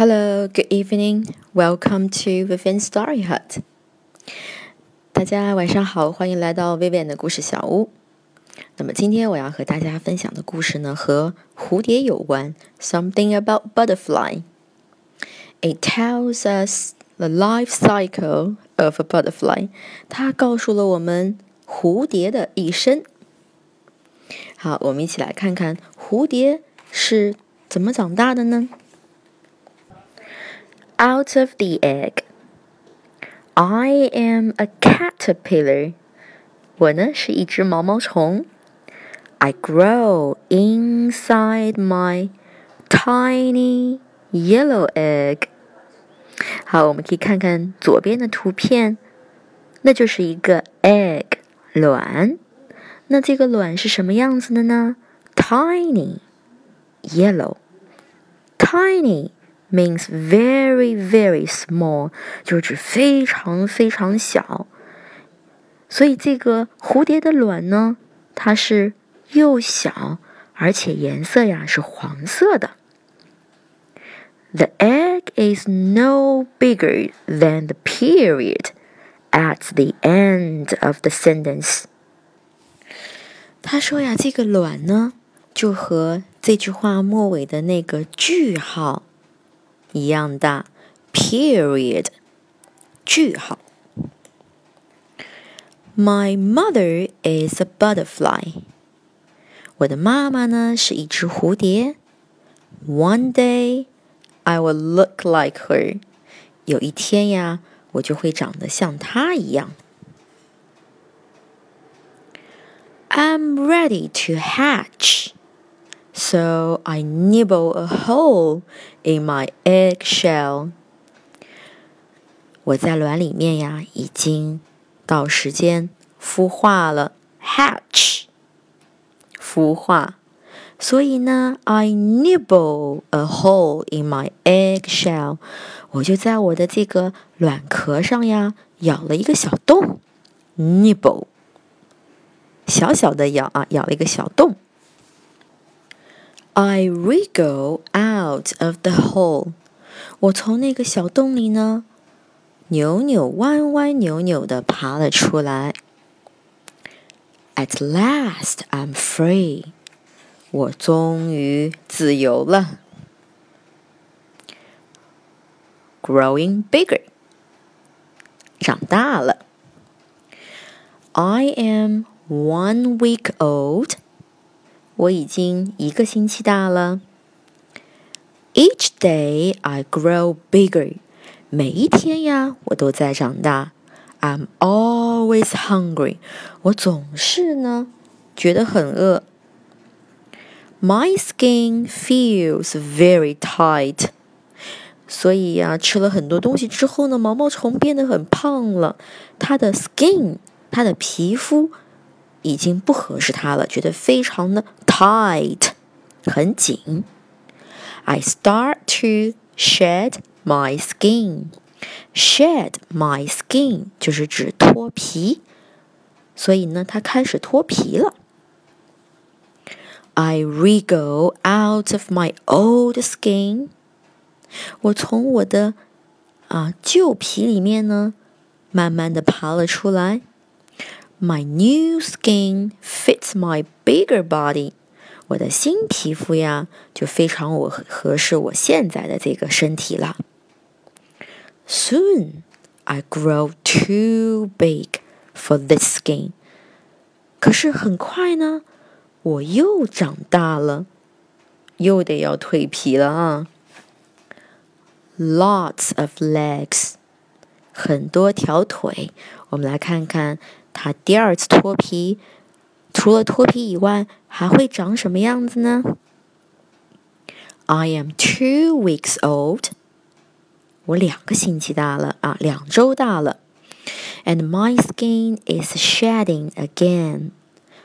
Hello, good evening. Welcome to Vivian Story Hut. 大家晚上好，欢迎来到 Vivian 的故事小屋。那么今天我要和大家分享的故事呢，和蝴蝶有关。Something about butterfly. It tells us the life cycle of a butterfly. 它告诉了我们蝴蝶的一生。好，我们一起来看看蝴蝶是怎么长大的呢 ？Out of the egg. I am a caterpillar. 我呢是一只毛毛虫。I grow inside my tiny yellow egg. 好，我们可以看看左边的图片，那就是一个 egg 卵。那这个卵是什么样子的呢？Tiny yellow. Means very very small，就是指非常非常小。所以这个蝴蝶的卵呢，它是又小，而且颜色呀是黄色的。The egg is no bigger than the period at the end of the sentence. 他说呀，这个卵呢，就和这句话末尾的那个句号一样大。Period，句号。My mother is a butterfly。我的妈妈呢是一只蝴蝶。One day I will look like her。有一天呀，我就会长得像她一样。I'm ready to hatch. So I nibble a hole in my egg shell. 我在卵里面呀，已经到时间孵化了，hatch，孵化。所以呢，I nibble a hole in my egg shell，我就在我的这个卵壳上呀，咬了一个小洞，nibble。小小的咬啊，咬了一个小洞。I wriggle out of the hole，我从那个小洞里呢，扭扭弯弯扭扭的爬了出来。At last I'm free，我终于自由了。Growing bigger，长大了。I am one week old， 我已经一个星期大了。Each day I grow bigger，每一天呀，我都在长大。I'm always hungry，我总是呢觉得很饿。My skin feels very tight，所以呀，吃了很多东西之后呢，毛毛虫变得很胖了。它的 skin，它的皮肤。已经不合适它了，觉得非常的 tight，很紧。I start to shed my skin. Shed my skin 就是指脱皮，所以呢，它开始脱皮了。I wriggle out of my old skin. 我从我的啊旧皮里面呢，慢慢的爬了出来。My new skin fits my bigger body。 我的新皮肤呀，就非常我合适我现在的这个身体了。Soon I grow too big for this skin。可是很快呢，我又长大了，又得要蜕皮了啊。Lots of legs，很多条腿。我们来看看。它第二次脱皮， 除了脱皮以外，还会长什么样子呢？I am two weeks old，我两个星期大了啊，两周大了。And my skin is shedding again，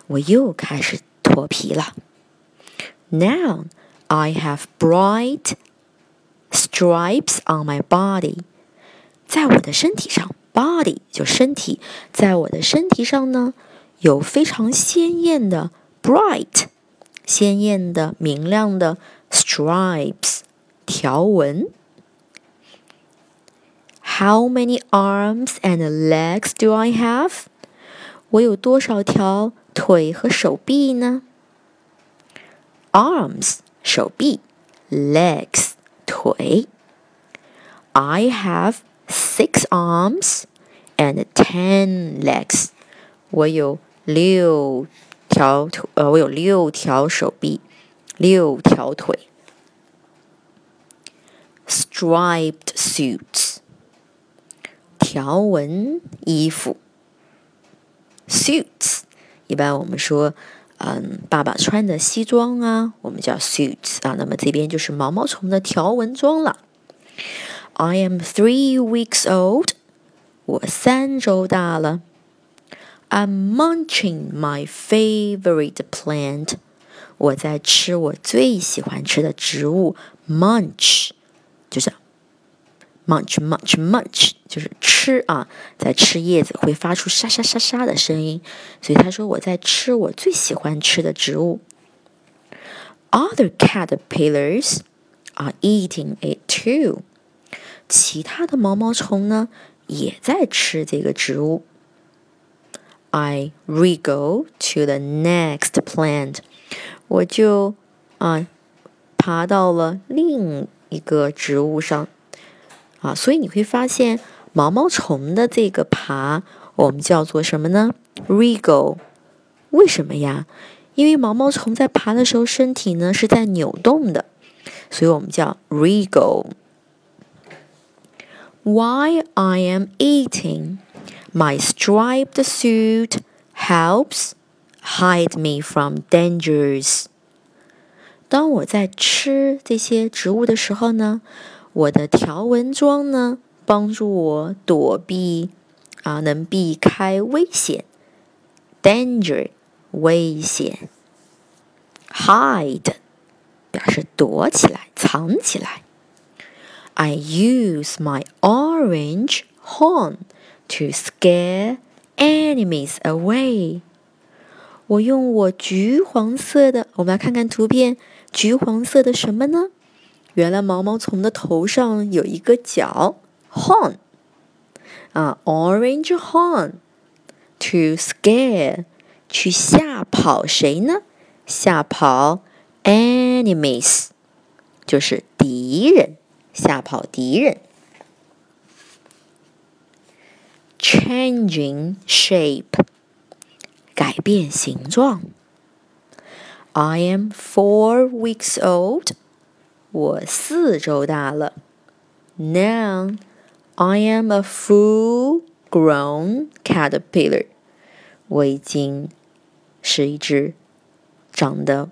我又开始脱皮了。Now I have bright stripes on my body，在我的身体上。Body 就身体，在我的身体上呢，有非常鲜艳的 bright，鲜艳的明亮的 stripes 条纹。 How many arms and legs do I have？我有多少条腿和手臂呢？Arms 手臂，legs 腿。I have six arms and ten legs。我有 六条腿，呃，我有六条手臂，六条腿。Striped suits，条纹衣服。Suits，一般我们说，嗯，爸爸穿的西装啊，我们叫 suits 啊。那么这边就是毛毛虫的条纹装了。I am three weeks old，我三周大了。I'm munching my favorite plant，我在吃我最喜欢吃的植物。Munch 就是 munch munch munch，就是吃啊，在吃叶子会发出沙沙沙沙的声音，所以他说我在吃我最喜欢吃的植物。Other caterpillars are eating it too。其他的毛毛虫呢，也在吃这个植物。I wriggle to the next plant，我就啊爬到了另一个植物上啊，所以你会发现毛毛虫的这个爬，我们叫做什么呢？wriggle。为什么呀？因为毛毛虫在爬的时候，身体呢是在扭动的，所以我们叫 wriggle。Why I am eating, my striped suit helps hide me from dangers. 当我在吃这些植物的时候呢，我的条纹装呢帮助我躲避啊，能避开危险。Danger 危险，hide 表示躲起来、藏起来。I use my orange horn to scare enemies away. 我用我橘黄色的，我们来看看图片，橘黄色的什么呢？原来毛毛虫的头上有一个角，horn 啊，orange horn to scare 去吓跑谁呢？吓跑 enemies 就是敌人。吓跑敌人。Changing shape，改变形状。I am four weeks old，我四周大了。Now I am a full-grown caterpillar，我已经是一只长得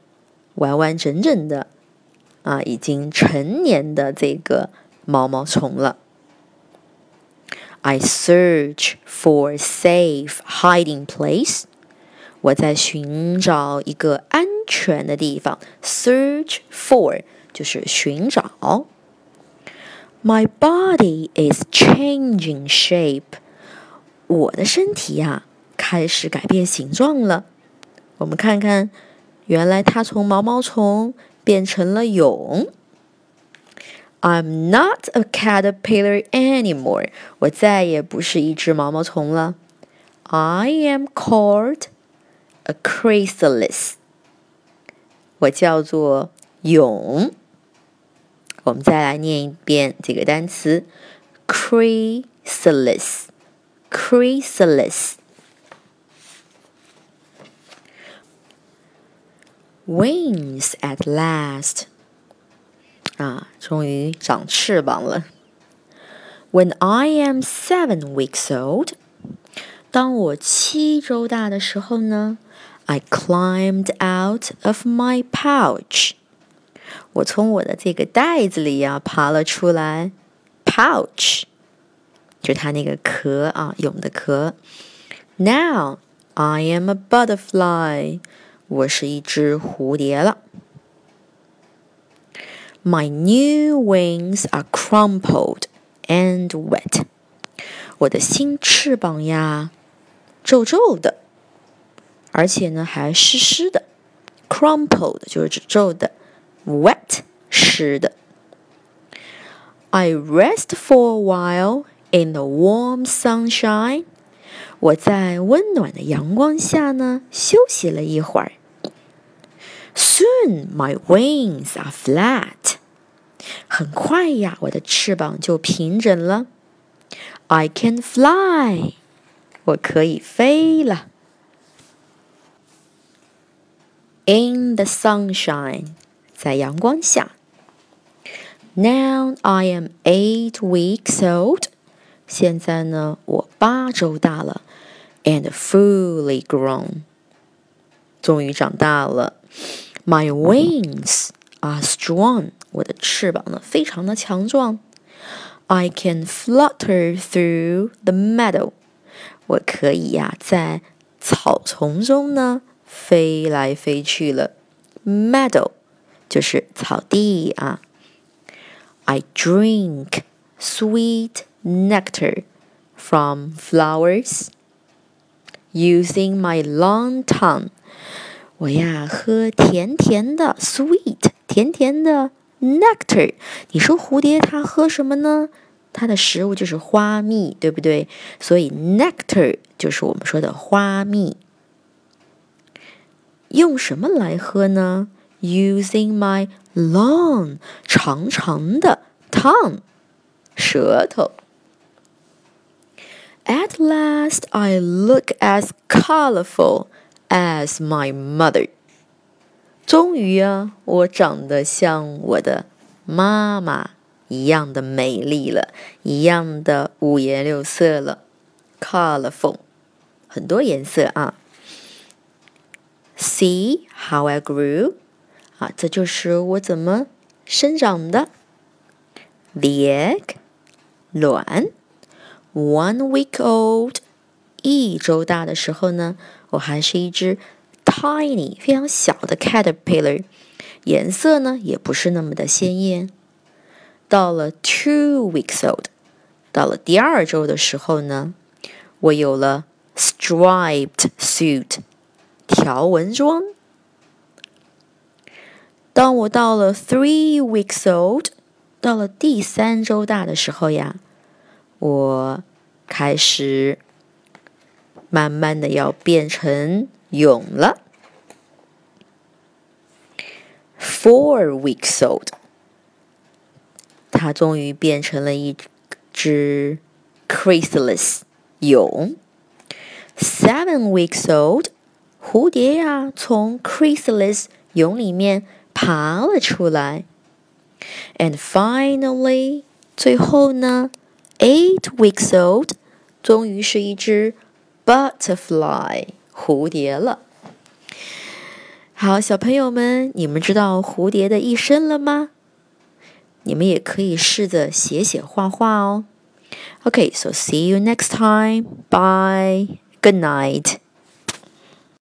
完完整整的。啊，已经成年的这个毛毛虫了。 I search for safe hiding place。我在寻找一个安全的地方。Search for 就是寻找。My body is changing shape。我的身体呀，开始改变形状了。我们看看，原来它从毛毛虫。变成了蛹。I'm not a caterpillar anymore。我再也不是一只毛毛虫了。I am called a chrysalis。我叫做蛹。我们再来念一遍这个单词：chrysalis。chrysalis。Wings at last， 啊，终于长翅膀了。When I am seven weeks old，当我七周大的时候呢，I climbed out of my pouch，我从我的这个袋子里呀爬了出来。Pouch，就它那个壳啊，蛹的壳。Now I am a butterfly。我是一只蝴蝶了。My new wings are crumpled and wet。我的新翅膀呀，皱皱的，而且呢还湿湿的。Crumpled 就是指皱的，wet 湿的。I rest for a while in the warm sunshine。我在温暖的阳光下呢，休息了一会儿。 Soon my wings are flat。很快呀，我的翅膀就平整了。I can fly。我可以飞了。In the sunshine，在阳光下。Now I am eight weeks old。现在呢，我八周大了，and fully grown。终于长大了。 My wings are strong。我的翅膀呢，非常的强壮。I can flutter through the meadow。我可以呀，在草丛中呢。飞来飞去了，meadow 就是草地啊。I drink sweet nectar from flowers using my long tongue。 我呀，喝甜甜的 sweet 甜甜的 nectar。你说蝴蝶它喝什么呢？它的食物就是花蜜，对不对？所以 nectar 就是我们说的花蜜。用什么来喝呢？Using my long 长长的 tongue 舌头。At last, I look as colorful as my mother. 终于啊，我长得像我的妈妈一样的美丽了，一样的五颜六色了。Colorful，很多颜色啊。See how I grew，啊，这就是我怎么生长的。The egg，卵，one week old，一周大的时候呢，我还是一只 tiny 非常小的 caterpillar，颜色呢也不是那么的鲜艳。到了 two weeks old，到了第二周的时候呢，我有了 striped suit。条纹装。当我到了 three weeks old，到了第三周大的时候呀，我开始慢慢的要变成蛹了。Four weeks old，它终于变成了一只 chrysalis 蛹。Seven weeks old。蝴蝶呀，从 chrysalis 蛹里面爬了出来。And finally，最后呢，eight weeks old，终于是一只 butterfly 蝴蝶了。好，小朋友们，你们知道蝴蝶的一生了吗？你们也可以试着写写画画哦。OK，so see you next time. Bye. Good night.